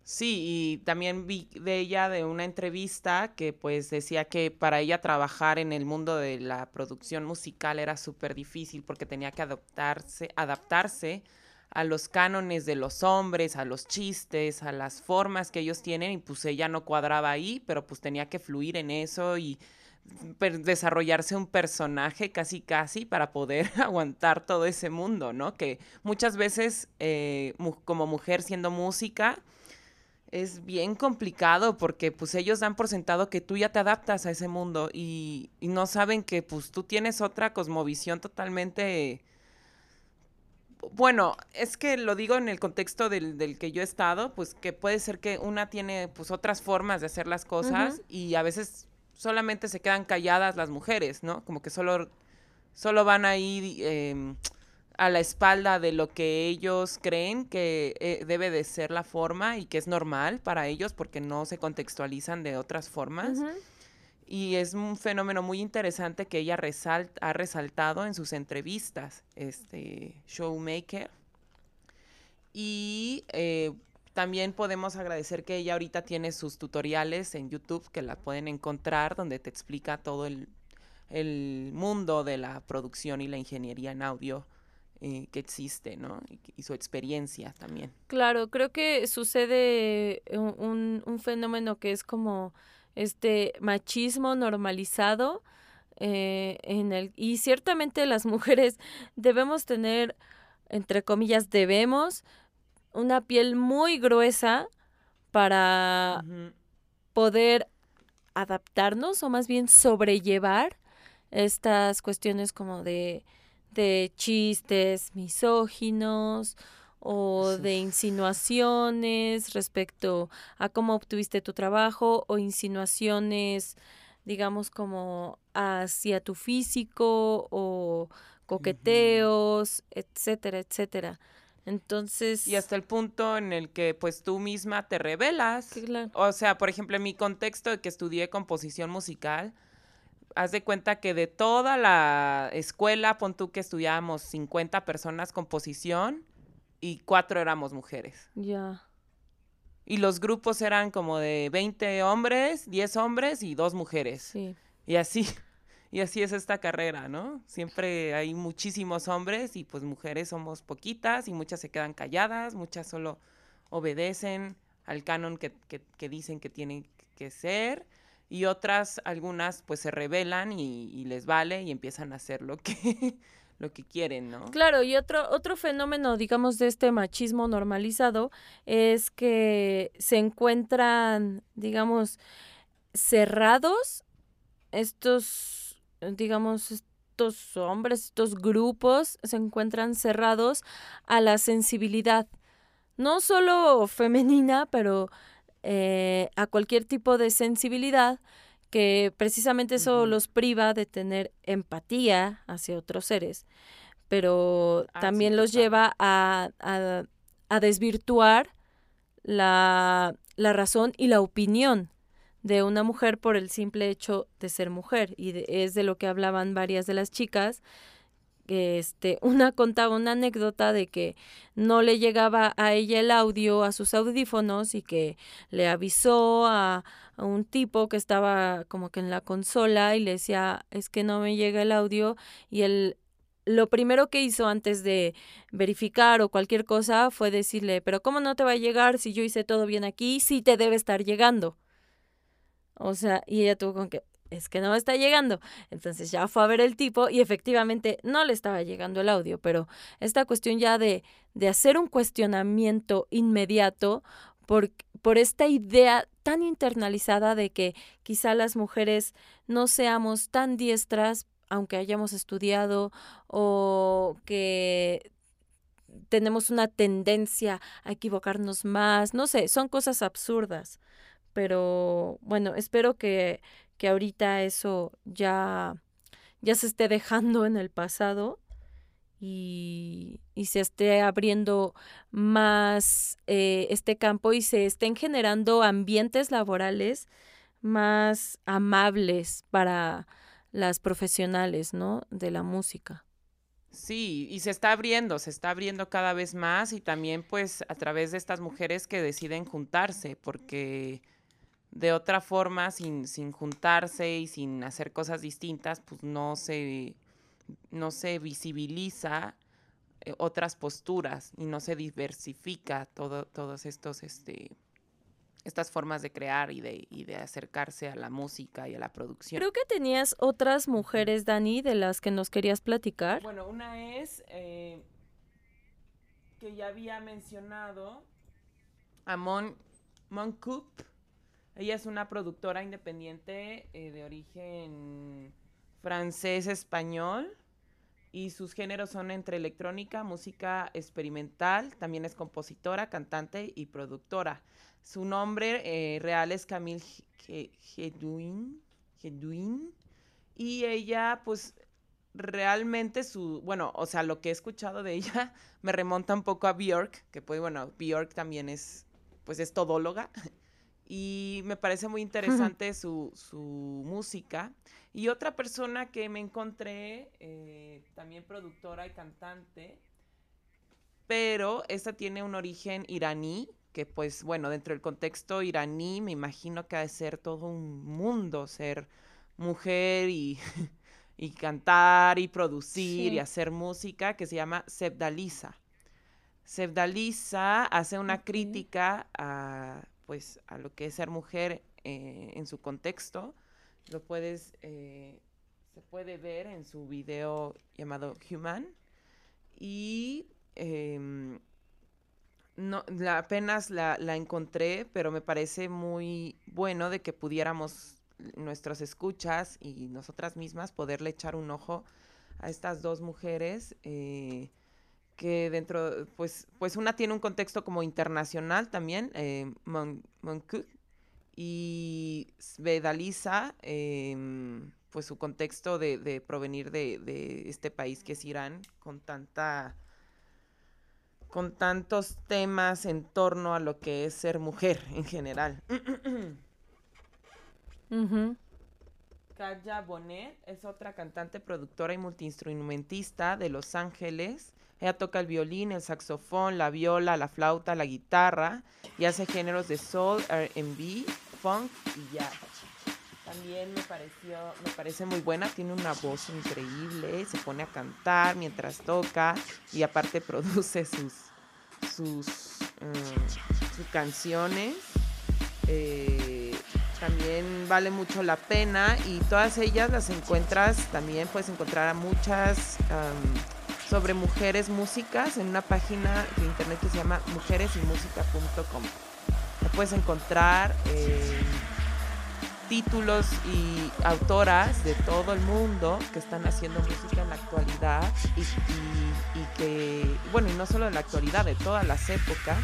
Sí, y también vi de ella de una entrevista que pues decía que para ella trabajar en el mundo de la producción musical era súper difícil porque tenía que adaptarse, adaptarse a los cánones de los hombres, a los chistes, a las formas que ellos tienen y pues ella no cuadraba ahí, pero pues tenía que fluir en eso y desarrollarse un personaje casi casi para poder aguantar todo ese mundo, ¿no? Que muchas veces eh, como mujer siendo música es bien complicado porque pues ellos dan por sentado que tú ya te adaptas a ese mundo y, y no saben que pues tú tienes otra cosmovisión totalmente... Bueno, es que lo digo en el contexto del, del, que yo he estado, pues que puede ser que una tiene pues otras formas de hacer las cosas y a veces solamente se quedan calladas las mujeres, ¿no? Como que solo, solo van ahí eh, a la espalda de lo que ellos creen que eh, debe de ser la forma y que es normal para ellos porque no se contextualizan de otras formas. Y es un fenómeno muy interesante que ella ha resaltado en sus entrevistas, este Showmaker. Y eh, también podemos agradecer que ella ahorita tiene sus tutoriales en YouTube que la pueden encontrar, donde te explica todo el, el mundo de la producción y la ingeniería en audio eh, que existe, ¿no? Y, su experiencia también. Claro, creo que sucede un, un fenómeno que es como este machismo normalizado eh, en el y ciertamente las mujeres debemos tener entre comillas debemos una piel muy gruesa para poder adaptarnos o más bien sobrellevar estas cuestiones como de de chistes misóginos o de insinuaciones respecto a cómo obtuviste tu trabajo o insinuaciones, digamos, como hacia tu físico o coqueteos, etcétera, etcétera. Entonces... Y hasta el punto en el que pues tú misma te revelas. O sea, por ejemplo, en mi contexto de que estudié composición musical, haz de cuenta que de toda la escuela, pon tú que estudiábamos 50 personas composición y cuatro éramos mujeres. Ya. Y los grupos eran como de 20 hombres, 10 hombres y dos mujeres. Sí. Y así, y así es esta carrera, ¿no? Siempre hay muchísimos hombres y pues mujeres somos poquitas y muchas se quedan calladas, muchas solo obedecen al canon que, que, que dicen que tienen que ser y otras, algunas, pues se rebelan y, les vale y empiezan a hacer lo que, lo que quieren, ¿no? Claro, y otro, otro fenómeno, digamos, de este machismo normalizado es que se encuentran, digamos, cerrados estos, digamos, estos hombres, estos grupos se encuentran cerrados a la sensibilidad, no solo femenina, pero eh, a cualquier tipo de sensibilidad que precisamente eso los priva de tener empatía hacia otros seres, pero ah, también los lleva a, a, desvirtuar la, la, razón y la opinión de una mujer por el simple hecho de ser mujer. Y es de lo que hablaban varias de las chicas, este, una contaba una anécdota de que no le llegaba a ella el audio a sus audífonos y que le avisó a, un tipo que estaba como que en la consola y le decía es que no me llega el audio y él lo primero que hizo antes de verificar o cualquier cosa fue decirle, pero ¿cómo no te va a llegar si yo hice todo bien aquí? Sí te debe estar llegando. O sea, y ella tuvo con que, es que no está llegando. Entonces ya fue a ver el tipo y efectivamente no le estaba llegando el audio, pero esta cuestión ya de, de hacer un cuestionamiento inmediato por, por esta idea tan internalizada de que quizá las mujeres no seamos tan diestras aunque hayamos estudiado o que tenemos una tendencia a equivocarnos más, no sé, son cosas absurdas. Pero bueno, espero que que ahorita eso ya, ya se esté dejando en el pasado y, se esté abriendo más eh, este campo y se estén generando ambientes laborales más amables para las profesionales, ¿no? De la música. Sí, y se está abriendo, se está abriendo cada vez más y también pues a través de estas mujeres que deciden juntarse, porque de otra forma, sin, sin juntarse y sin hacer cosas distintas, pues no se, no se visibiliza eh, otras posturas y no se diversifica todo, todos estos, este, estas formas de crear y de, y de acercarse a la música y a la producción. Creo que tenías otras mujeres, Dani, de las que nos querías platicar. Bueno, una es eh, que ya había mencionado a Mon, Mon Ella es una productora independiente eh, de origen francés-español y sus géneros son entre electrónica, música experimental, también es compositora, cantante y productora. Su nombre eh, real es Camille Hedwin, y ella pues realmente su, bueno, o sea, lo que he escuchado de ella me remonta un poco a Björk, que pues bueno, Björk también es, pues es todóloga, y me parece muy interesante su, su, música. Y otra persona que me encontré, eh, también productora y cantante, pero esta tiene un origen iraní, que pues bueno, dentro del contexto iraní me imagino que ha de ser todo un mundo ser mujer y, y cantar y producir y hacer música, que se llama Sebdalisa. Sebdalisa hace una crítica a pues a lo que es ser mujer eh, en su contexto. Lo puedes, eh, se puede ver en su video llamado Human. Y em, no, la, apenas la, la, encontré, pero me parece muy bueno de que pudiéramos nuestras escuchas y nosotras mismas poderle echar un ojo a estas dos mujeres eh, que dentro, pues, pues una tiene un contexto como internacional también, eh, y Svedaliza, em, pues su contexto de, de provenir de, de, este país que es Irán, con tanta con tantos temas en torno a lo que es ser mujer en general. Kaya Bonet es otra cantante, productora y multiinstrumentista de Los Ángeles. Ella toca el violín, el saxofón, la viola, la flauta, la guitarra y hace géneros de soul, R&B, funk y jazz. También me pareció, me parece muy buena, tiene una voz increíble, se pone a cantar mientras toca y aparte produce sus, sus, mm, sus canciones. Eh, también vale mucho la pena y todas ellas las encuentras, también puedes encontrar a muchas sobre mujeres músicas en una página de internet que se llama mujeresymusica.com. Puedes encontrar eh, títulos y autoras de todo el mundo que están haciendo música en la actualidad y, que, bueno, y no solo en la actualidad, de todas las épocas,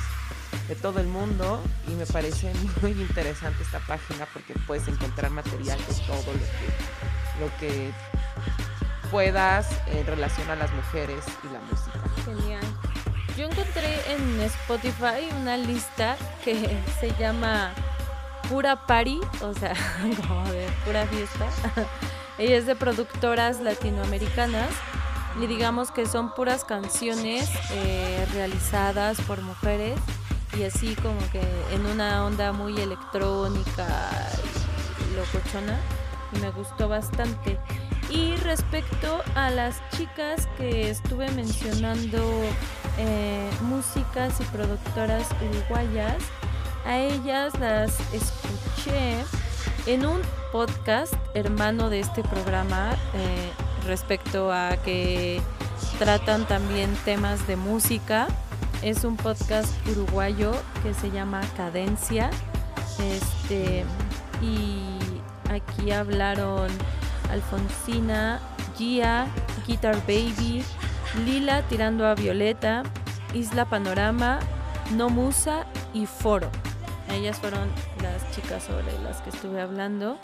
de todo el mundo y me parece muy interesante esta página porque puedes encontrar material de todo lo que puedas en relación a las mujeres y la música. Genial. Yo encontré en Spotify una lista que se llama Pura Party, o sea, como de pura fiesta. Ella es de productoras latinoamericanas y digamos que son puras canciones eh, realizadas por mujeres y así como que en una onda muy electrónica y locochona y me gustó bastante. Y respecto a las chicas que estuve mencionando, eh, músicas y productoras uruguayas, a ellas las escuché en un podcast hermano de este programa eh, respecto a que tratan también temas de música. Es un podcast uruguayo que se llama Cadencia. Este, y aquí hablaron Alfonsina, Gia, Guitar Baby, Lila tirando a Violeta, Isla Panorama, No Musa y Foro. Ellas fueron las chicas sobre las que estuve hablando.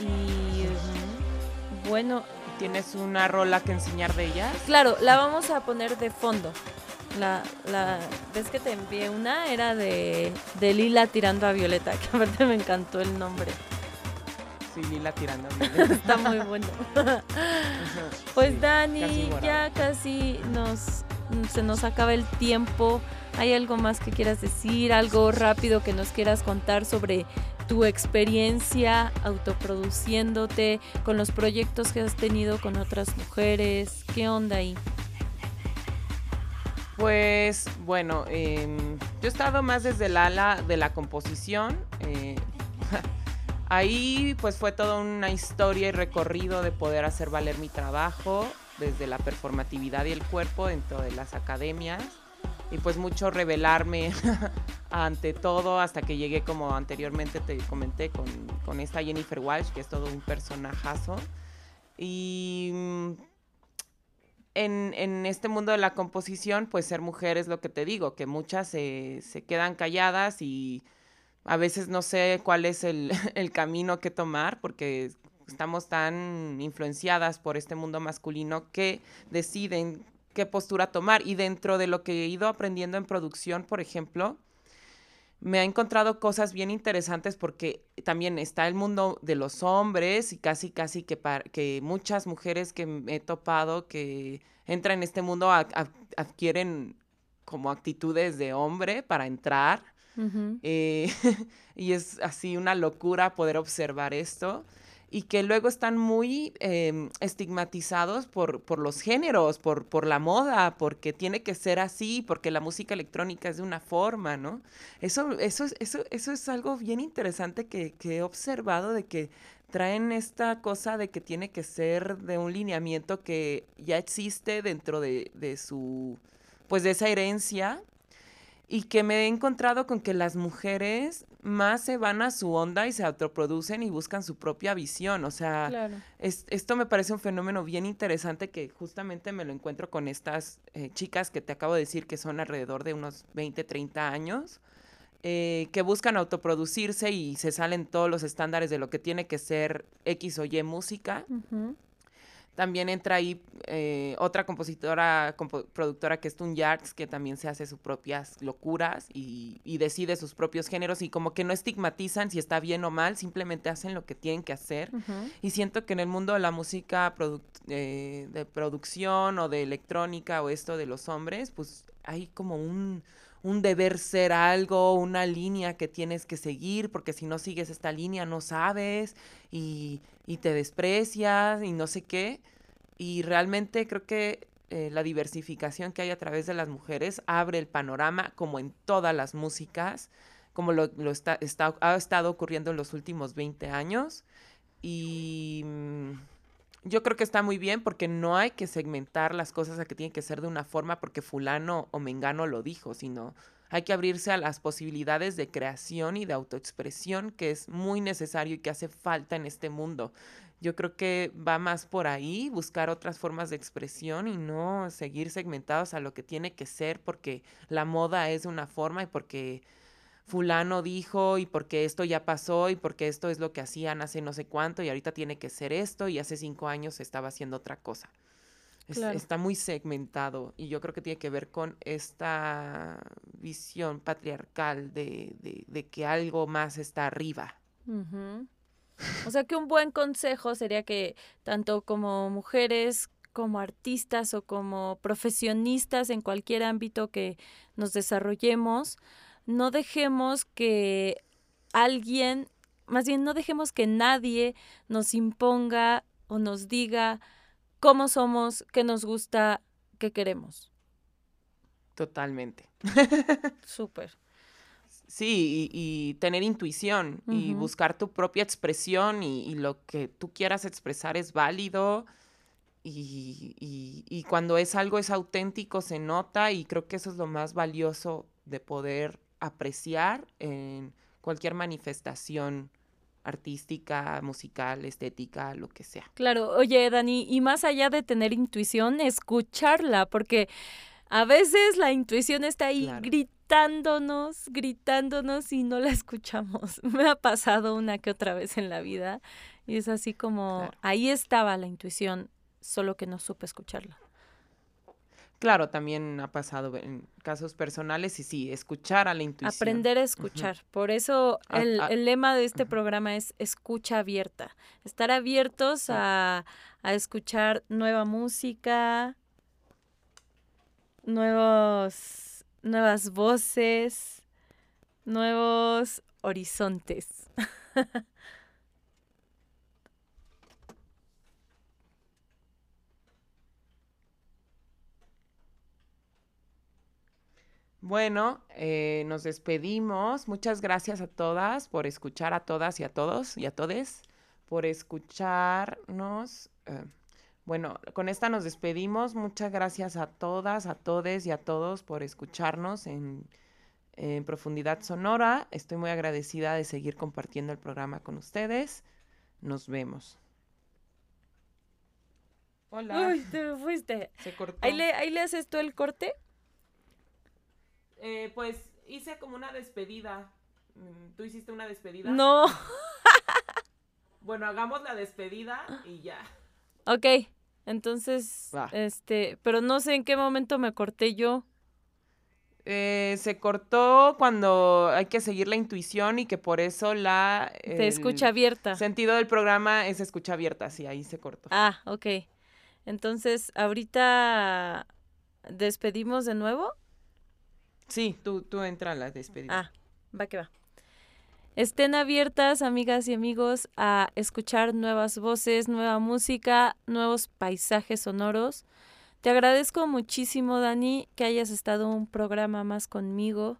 Y mm, bueno, ¿Tienes una rola que enseñar de ella? Claro, la vamos a poner de fondo. La, la vez que te envié una era de, de Lila tirando a Violeta, que aparte me encantó el nombre. Sí, Lila tirando. Está muy bueno. pues Dani, ya casi nos se nos acaba el tiempo. ¿Hay algo más que quieras decir? ¿Algo rápido que nos quieras contar sobre tu experiencia autoproduciéndote, con los proyectos que has tenido con otras mujeres? ¿Qué onda ahí? Pues bueno, em, yo he estado más desde el ala de la composición. Eh, ahí pues fue toda una historia y recorrido de poder hacer valer mi trabajo desde la performatividad y el cuerpo dentro de las academias y pues mucho revelarme ante todo hasta que llegué como anteriormente te comenté con, con esta Jennifer Walsh que es todo un personajazo. Y mm, en, en, este mundo de la composición, pues ser mujer es lo que te digo, que muchas se, se quedan calladas y a veces no sé cuál es el, el, camino que tomar, porque estamos tan influenciadas por este mundo masculino que deciden qué postura tomar. Y dentro de lo que he ido aprendiendo en producción, por ejemplo, me ha encontrado cosas bien interesantes porque también está el mundo de los hombres y casi, casi que, que muchas mujeres que he topado que entran en este mundo adquieren como actitudes de hombre para entrar. Eh, y es así una locura poder observar esto y que luego están muy em, estigmatizados por, por, los géneros, por, por, la moda, porque tiene que ser así, porque la música electrónica es de una forma, ¿no? Eso, eso, eso, eso es algo bien interesante que, que he observado de que traen esta cosa de que tiene que ser de un lineamiento que ya existe dentro de, de su, pues de esa herencia y que me he encontrado con que las mujeres más se van a su onda y se autoproducen y buscan su propia visión. O sea, esto me parece un fenómeno bien interesante que justamente me lo encuentro con estas eh, chicas que te acabo de decir que son alrededor de unos 20, 30 años, eh, que buscan autoproducirse y se salen todos los estándares de lo que tiene que ser X o Y música. También entra ahí eh, otra compositora, productora que es Tun Yards, que también se hace sus propias locuras y, decide sus propios géneros y como que no estigmatizan si está bien o mal, simplemente hacen lo que tienen que hacer. Y siento que en el mundo de la música eh, de producción o de electrónica o esto de los hombres, pues hay como un, un deber ser algo, una línea que tienes que seguir, porque si no sigues esta línea no sabes y, y te desprecias y no sé qué. Y realmente creo que eh, la diversificación que hay a través de las mujeres abre el panorama, como en todas las músicas, como lo, está, ha estado ocurriendo en los últimos 20 años. Y mm, yo creo que está muy bien porque no hay que segmentar las cosas a que tienen que ser de una forma porque fulano o mengano lo dijo, sino hay que abrirse a las posibilidades de creación y de autoexpresión que es muy necesario y que hace falta en este mundo. Yo creo que va más por ahí, buscar otras formas de expresión y no seguir segmentados a lo que tiene que ser porque la moda es de una forma y porque fulano dijo y porque esto ya pasó y porque esto es lo que hacían hace no sé cuánto y ahorita tiene que ser esto y hace cinco años estaba haciendo otra cosa. Está muy segmentado y yo creo que tiene que ver con esta visión patriarcal de, de, que algo más está arriba. O sea que un buen consejo sería que tanto como mujeres como artistas o como profesionistas en cualquier ámbito que nos desarrollemos, no dejemos que alguien, más bien no dejemos que nadie nos imponga o nos diga cómo somos, qué nos gusta, qué queremos. Totalmente. Súper. Sí, y, tener intuición y buscar tu propia expresión y, lo que tú quieras expresar es válido y, y, cuando es algo es auténtico se nota y creo que eso es lo más valioso de poder apreciar en cualquier manifestación artística, musical, estética, lo que sea. Claro, oye Dani, y más allá de tener intuición, escucharla, porque a veces la intuición está ahí gritándonos, gritándonos y no la escuchamos. Me ha pasado una que otra vez en la vida y es así como, ahí estaba la intuición, solo que no supe escucharla. Claro, también ha pasado en casos personales y sí, escuchar a la intuición. Aprender a escuchar. Por eso el, lema de este programa es escucha abierta. Estar abiertos a, a escuchar nueva música, nuevos, nuevas voces, nuevos horizontes. Bueno, eh, nos despedimos. Muchas gracias a todas por escuchar, a todas y a todos y a todes, por escucharnos. Eh, bueno, con esta nos despedimos. Muchas gracias a todas, a todes y a todos por escucharnos en, en profundidad sonora. Estoy muy agradecida de seguir compartiendo el programa con ustedes. Nos vemos. Hola. Uy, te fuiste. Se cortó. ¿Ahí le, ¿Ahí le haces tú el corte? Eh, pues hice como una despedida. Mm, ¿Tú hiciste una despedida? No. bueno, hagamos la despedida y ya. Ok, entonces, este, pero no sé en qué momento me corté yo. Eh, se cortó cuando hay que seguir la intuición y que por eso la... Se escucha abierta. sentido del programa es escucha abierta, sí, ahí se cortó. Ah, ok. Entonces, ahorita despedimos de nuevo. Sí, tú, tú entra a la despedida. Ah, va que va. Estén abiertas, amigas y amigos, a escuchar nuevas voces, nueva música, nuevos paisajes sonoros. Te agradezco muchísimo, Dani, que hayas estado un programa más conmigo.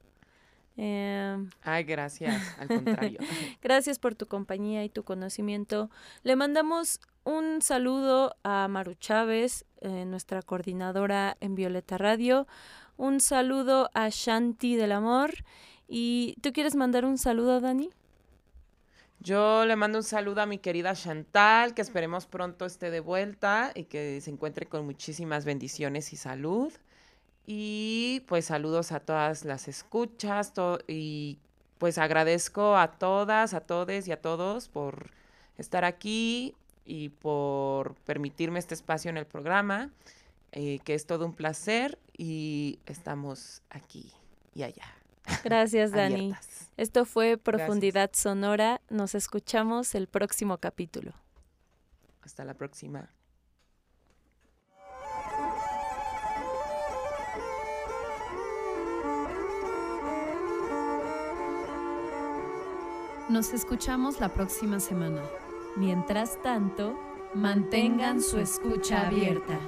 Em, Ay, gracias, al contrario. gracias por tu compañía y tu conocimiento. Le mandamos un saludo a Maru Chávez, eh, nuestra coordinadora en Violeta Radio. Un saludo a Shanti del Amor. ¿Y tú quieres mandar un saludo, Dani? Yo le mando un saludo a mi querida Chantal, que esperemos pronto esté de vuelta y que se encuentre con muchísimas bendiciones y salud. Y pues saludos a todas las escuchas y pues agradezco a todas, a todos y a todos por estar aquí y por permitirme este espacio en el programa. Eh, que es todo un placer y estamos aquí y allá. Gracias, Dani. Esto fue Profundidad Sonora. Nos escuchamos el próximo capítulo. Hasta la próxima. Nos escuchamos la próxima semana. Mientras tanto, mantengan su escucha abierta.